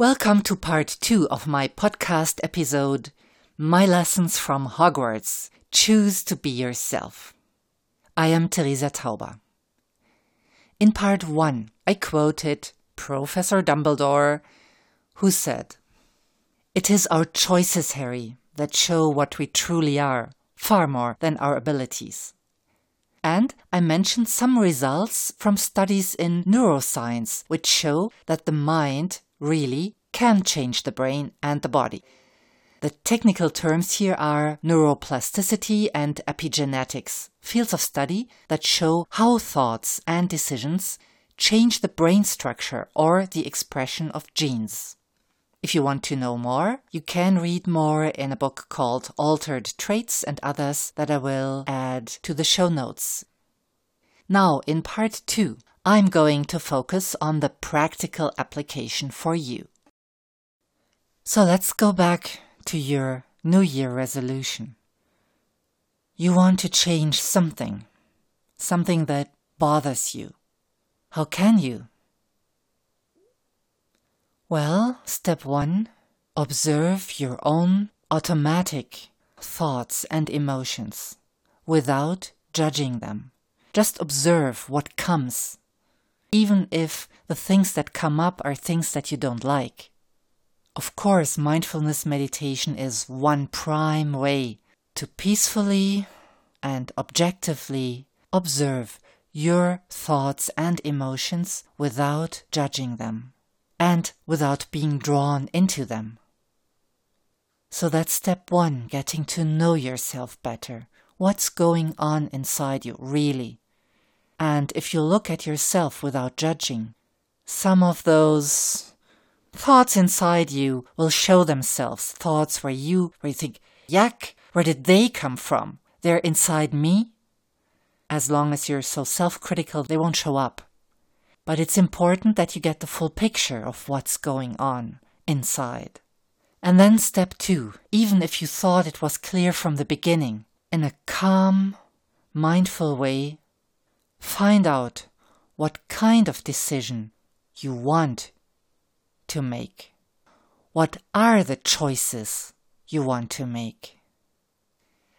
Welcome to part two of my podcast episode, My Lessons from Hogwarts Choose to Be Yourself. I am Teresa Tauber. In part one, I quoted Professor Dumbledore, who said, It is our choices, Harry, that show what we truly are, far more than our abilities. And I mentioned some results from studies in neuroscience which show that the mind really can change the brain and the body. The technical terms here are neuroplasticity and epigenetics, fields of study that show how thoughts and decisions change the brain structure or the expression of genes. If you want to know more, you can read more in a book called Altered Traits and others that I will add to the show notes. Now, in part two, I'm going to focus on the practical application for you. So let's go back to your New Year resolution. You want to change something, something that bothers you. How can you? Well, step one observe your own automatic thoughts and emotions without judging them. Just observe what comes, even if the things that come up are things that you don't like. Of course, mindfulness meditation is one prime way to peacefully and objectively observe your thoughts and emotions without judging them and without being drawn into them. So that's step one, getting to know yourself better. What's going on inside you, really? And if you look at yourself without judging, some of those thoughts inside you will show themselves. Thoughts where you, where you think, yuck, where did they come from? They're inside me. As long as you're so self critical, they won't show up. But it's important that you get the full picture of what's going on inside. And then step two, even if you thought it was clear from the beginning, in a calm, mindful way, find out what kind of decision you want to make. What are the choices you want to make?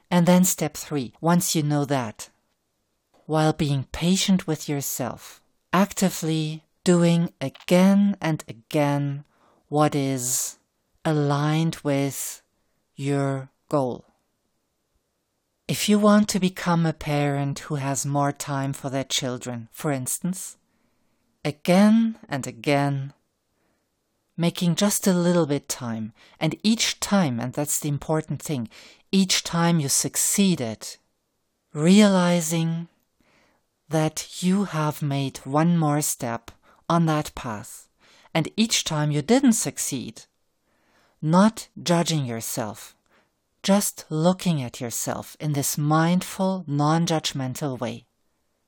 And then step three, once you know that, while being patient with yourself, actively doing again and again what is aligned with your goal. If you want to become a parent who has more time for their children, for instance, again and again, making just a little bit time, and each time, and that's the important thing, each time you succeeded, realizing that you have made one more step on that path, and each time you didn't succeed, not judging yourself, just looking at yourself in this mindful, non judgmental way.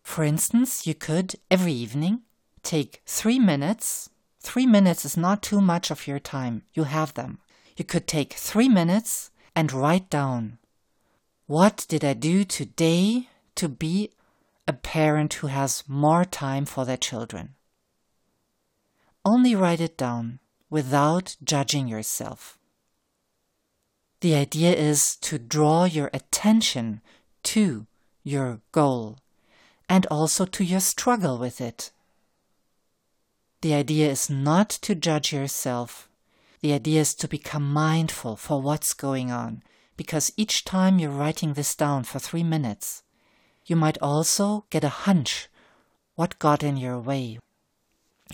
For instance, you could every evening take three minutes. Three minutes is not too much of your time. You have them. You could take three minutes and write down what did I do today to be a parent who has more time for their children. Only write it down without judging yourself. The idea is to draw your attention to your goal and also to your struggle with it. The idea is not to judge yourself. The idea is to become mindful for what's going on because each time you're writing this down for three minutes, you might also get a hunch what got in your way.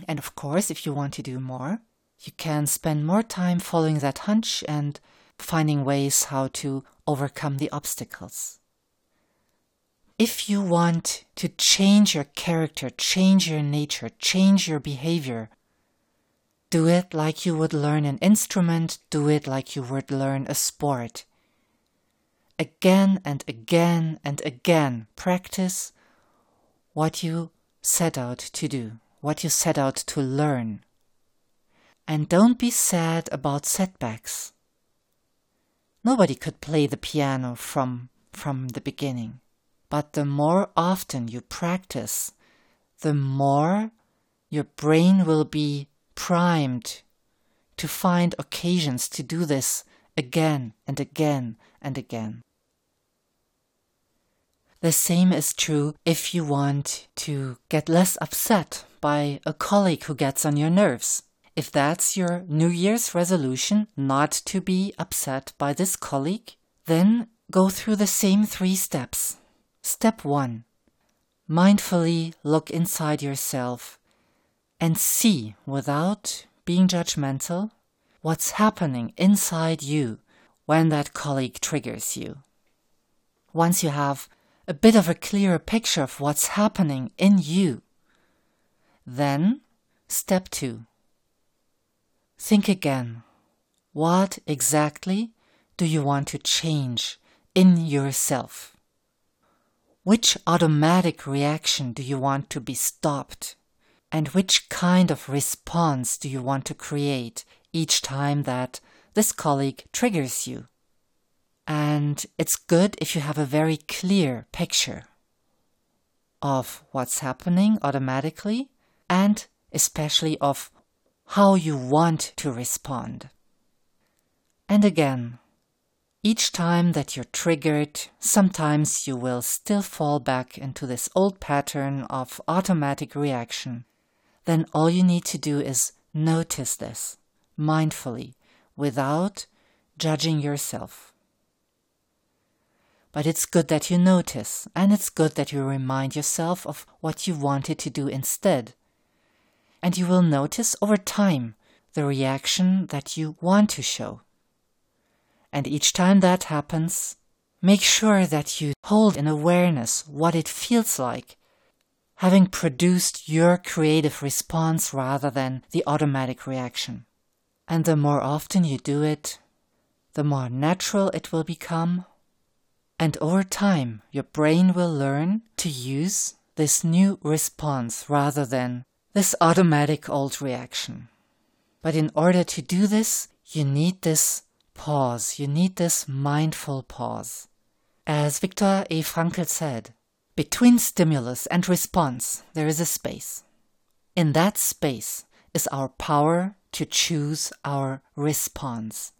And of course, if you want to do more, you can spend more time following that hunch and finding ways how to overcome the obstacles. If you want to change your character, change your nature, change your behavior, do it like you would learn an instrument, do it like you would learn a sport again and again and again practice what you set out to do, what you set out to learn. And don't be sad about setbacks. Nobody could play the piano from, from the beginning. But the more often you practice, the more your brain will be primed to find occasions to do this again and again and again. The same is true if you want to get less upset by a colleague who gets on your nerves. If that's your New Year's resolution not to be upset by this colleague, then go through the same three steps. Step one mindfully look inside yourself and see without being judgmental what's happening inside you when that colleague triggers you. Once you have a bit of a clearer picture of what's happening in you. Then, step two. Think again. What exactly do you want to change in yourself? Which automatic reaction do you want to be stopped? And which kind of response do you want to create each time that this colleague triggers you? And it's good if you have a very clear picture of what's happening automatically and especially of how you want to respond. And again, each time that you're triggered, sometimes you will still fall back into this old pattern of automatic reaction. Then all you need to do is notice this mindfully without judging yourself. But it's good that you notice, and it's good that you remind yourself of what you wanted to do instead. And you will notice over time the reaction that you want to show. And each time that happens, make sure that you hold in awareness what it feels like having produced your creative response rather than the automatic reaction. And the more often you do it, the more natural it will become and over time, your brain will learn to use this new response rather than this automatic old reaction. But in order to do this, you need this pause, you need this mindful pause. As Viktor E. Frankl said, between stimulus and response, there is a space. In that space is our power to choose our response.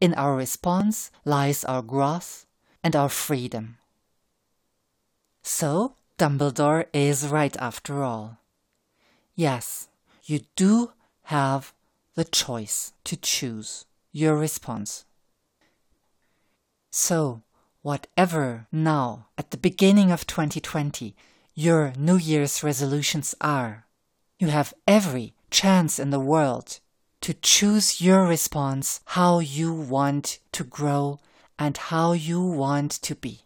In our response lies our growth, and our freedom. So, Dumbledore is right after all. Yes, you do have the choice to choose your response. So, whatever now, at the beginning of 2020, your New Year's resolutions are, you have every chance in the world to choose your response how you want to grow and how you want to be.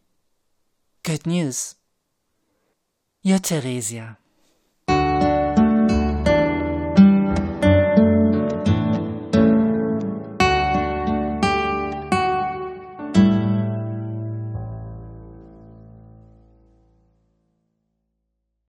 Good news. Your Theresia.